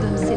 Le